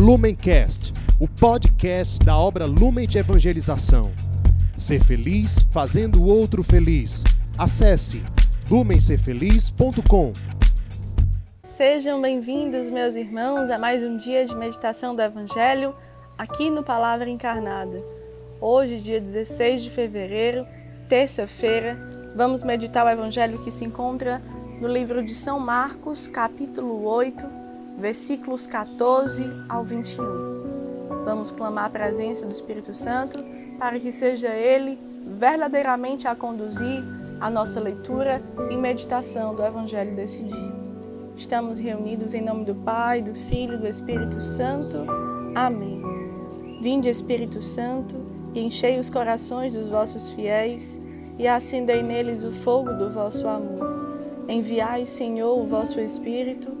Lumencast, o podcast da obra Lumen de Evangelização. Ser feliz fazendo o outro feliz. Acesse lumencerfeliz.com. Sejam bem-vindos, meus irmãos, a mais um dia de meditação do Evangelho aqui no Palavra Encarnada. Hoje, dia 16 de fevereiro, terça-feira, vamos meditar o Evangelho que se encontra no livro de São Marcos, capítulo 8, versículos 14 ao 21. Vamos clamar a presença do Espírito Santo para que seja Ele verdadeiramente a conduzir a nossa leitura e meditação do Evangelho desse dia. Estamos reunidos em nome do Pai, do Filho e do Espírito Santo. Amém. Vinde, Espírito Santo, e enchei os corações dos vossos fiéis e acendei neles o fogo do vosso amor. Enviai, Senhor, o vosso Espírito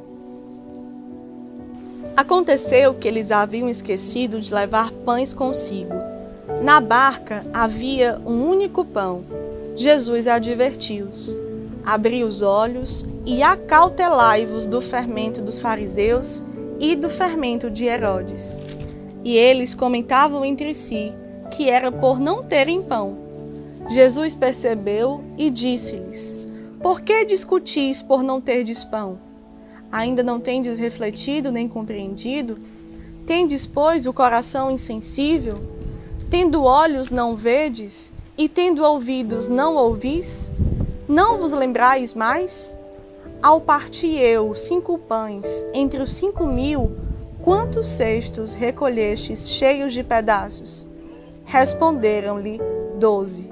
Aconteceu que eles haviam esquecido de levar pães consigo. Na barca havia um único pão. Jesus advertiu-os: Abri os olhos e acautelai-vos do fermento dos fariseus e do fermento de Herodes. E eles comentavam entre si que era por não terem pão. Jesus percebeu e disse-lhes: Por que discutis por não terdes pão? Ainda não tendes refletido nem compreendido? Tendes, pois, o coração insensível? Tendo olhos, não vedes? E tendo ouvidos, não ouvis? Não vos lembrais mais? Ao partir eu cinco pães entre os cinco mil, quantos cestos recolhestes cheios de pedaços? Responderam-lhe doze.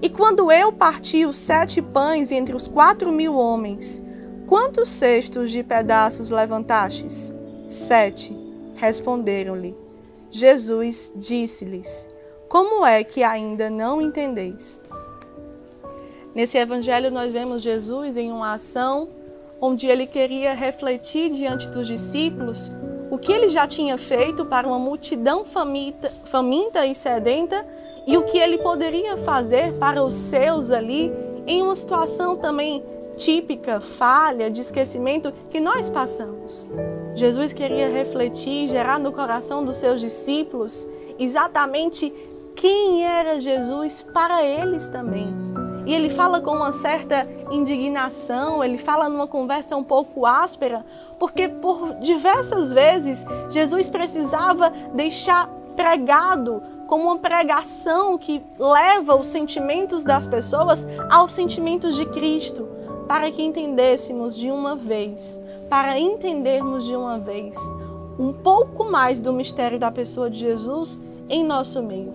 E quando eu parti os sete pães entre os quatro mil homens, Quantos cestos de pedaços levantastes? Sete. Responderam-lhe. Jesus disse-lhes: Como é que ainda não entendeis? Nesse evangelho, nós vemos Jesus em uma ação onde ele queria refletir diante dos discípulos o que ele já tinha feito para uma multidão faminta, faminta e sedenta e o que ele poderia fazer para os seus ali em uma situação também típica falha de esquecimento que nós passamos. Jesus queria refletir, gerar no coração dos seus discípulos exatamente quem era Jesus para eles também. E ele fala com uma certa indignação, ele fala numa conversa um pouco áspera, porque por diversas vezes Jesus precisava deixar pregado como uma pregação que leva os sentimentos das pessoas aos sentimentos de Cristo para que entendêssemos de uma vez, para entendermos de uma vez um pouco mais do mistério da pessoa de Jesus em nosso meio.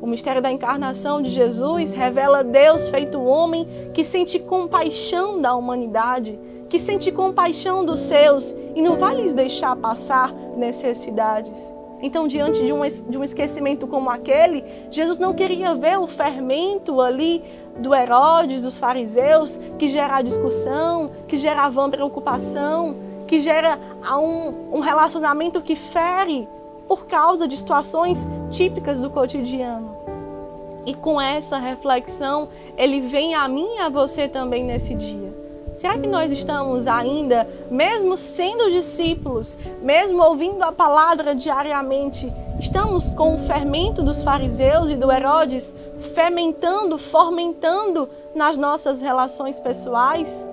O mistério da encarnação de Jesus revela Deus feito homem que sente compaixão da humanidade, que sente compaixão dos seus e não vai lhes deixar passar necessidades. Então, diante de um, de um esquecimento como aquele, Jesus não queria ver o fermento ali do Herodes, dos fariseus, que gera discussão, que gerava preocupação, que gera um, um relacionamento que fere por causa de situações típicas do cotidiano. E com essa reflexão, ele vem a mim e a você também nesse dia. Será que nós estamos ainda, mesmo sendo discípulos, mesmo ouvindo a palavra diariamente, estamos com o fermento dos fariseus e do Herodes fermentando, fomentando nas nossas relações pessoais?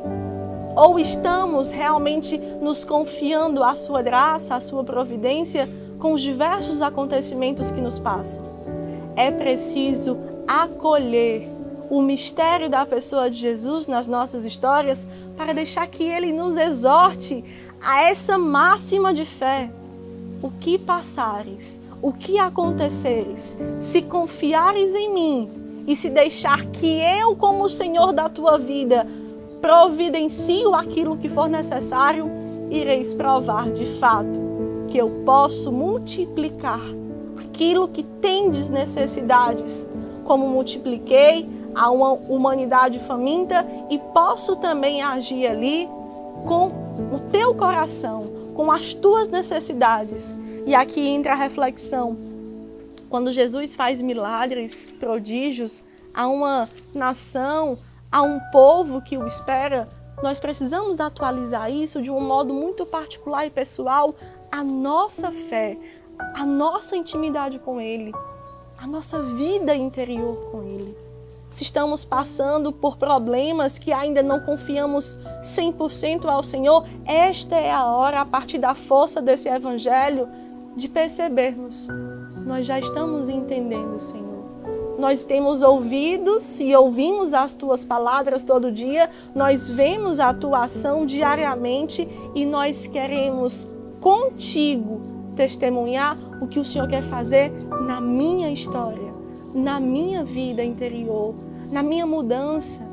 Ou estamos realmente nos confiando à sua graça, à sua providência com os diversos acontecimentos que nos passam? É preciso acolher o mistério da pessoa de Jesus nas nossas histórias para deixar que ele nos exorte a essa máxima de fé. O que passares, o que aconteceres, se confiares em mim e se deixar que eu, como o Senhor da tua vida, providencio aquilo que for necessário, ireis provar de fato que eu posso multiplicar aquilo que tendes necessidades, como multipliquei a uma humanidade faminta e posso também agir ali com o teu coração, com as tuas necessidades. E aqui entra a reflexão. Quando Jesus faz milagres, prodígios a uma nação, a um povo que o espera, nós precisamos atualizar isso de um modo muito particular e pessoal, a nossa fé, a nossa intimidade com Ele, a nossa vida interior com Ele. Se estamos passando por problemas que ainda não confiamos 100% ao Senhor, esta é a hora, a partir da força desse Evangelho, de percebermos: nós já estamos entendendo, Senhor. Nós temos ouvidos e ouvimos as tuas palavras todo dia, nós vemos a tua ação diariamente e nós queremos contigo testemunhar o que o Senhor quer fazer na minha história, na minha vida interior, na minha mudança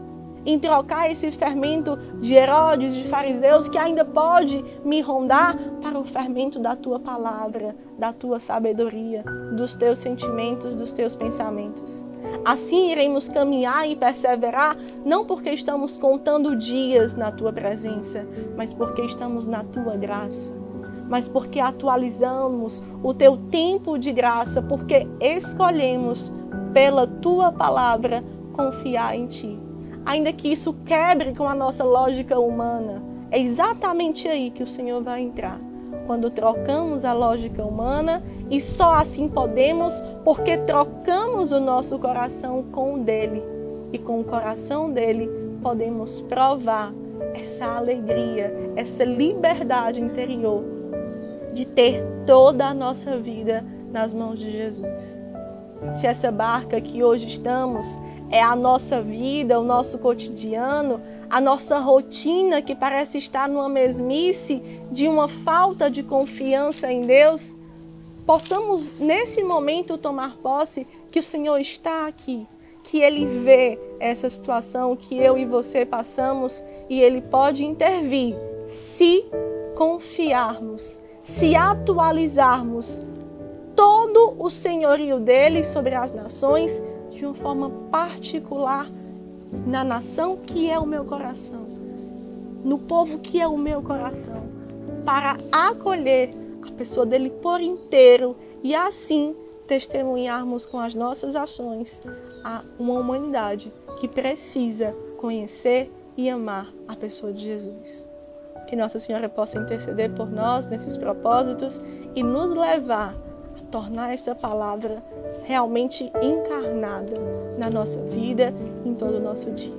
em trocar esse fermento de Herodes, de fariseus, que ainda pode me rondar, para o fermento da tua palavra, da tua sabedoria, dos teus sentimentos, dos teus pensamentos. Assim iremos caminhar e perseverar, não porque estamos contando dias na tua presença, mas porque estamos na tua graça. Mas porque atualizamos o teu tempo de graça, porque escolhemos pela tua palavra confiar em ti ainda que isso quebre com a nossa lógica humana, é exatamente aí que o Senhor vai entrar. Quando trocamos a lógica humana e só assim podemos, porque trocamos o nosso coração com o dele. E com o coração dele podemos provar essa alegria, essa liberdade interior de ter toda a nossa vida nas mãos de Jesus. Se essa barca que hoje estamos é a nossa vida, o nosso cotidiano, a nossa rotina que parece estar numa mesmice de uma falta de confiança em Deus, possamos nesse momento tomar posse que o Senhor está aqui, que Ele vê essa situação que eu e você passamos e Ele pode intervir se confiarmos, se atualizarmos todo o senhorio dele sobre as nações de uma forma particular na nação que é o meu coração, no povo que é o meu coração, para acolher a pessoa dele por inteiro e assim testemunharmos com as nossas ações a uma humanidade que precisa conhecer e amar a pessoa de Jesus. Que Nossa Senhora possa interceder por nós nesses propósitos e nos levar tornar essa palavra realmente encarnada na nossa vida, em todo o nosso dia.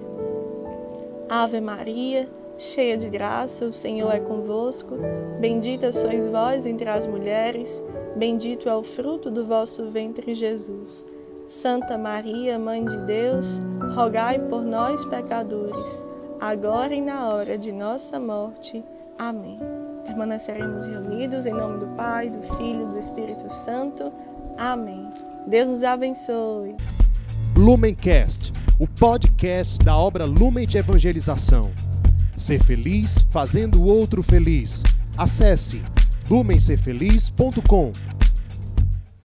Ave Maria, cheia de graça, o Senhor é convosco. Bendita sois vós entre as mulheres, bendito é o fruto do vosso ventre, Jesus. Santa Maria, Mãe de Deus, rogai por nós, pecadores, agora e na hora de nossa morte. Amém permaneceremos reunidos em nome do Pai, do Filho e do Espírito Santo. Amém. Deus nos abençoe. Lumencast, o podcast da obra Lumen de Evangelização. Ser feliz fazendo o outro feliz. Acesse lumencerfeliz.com.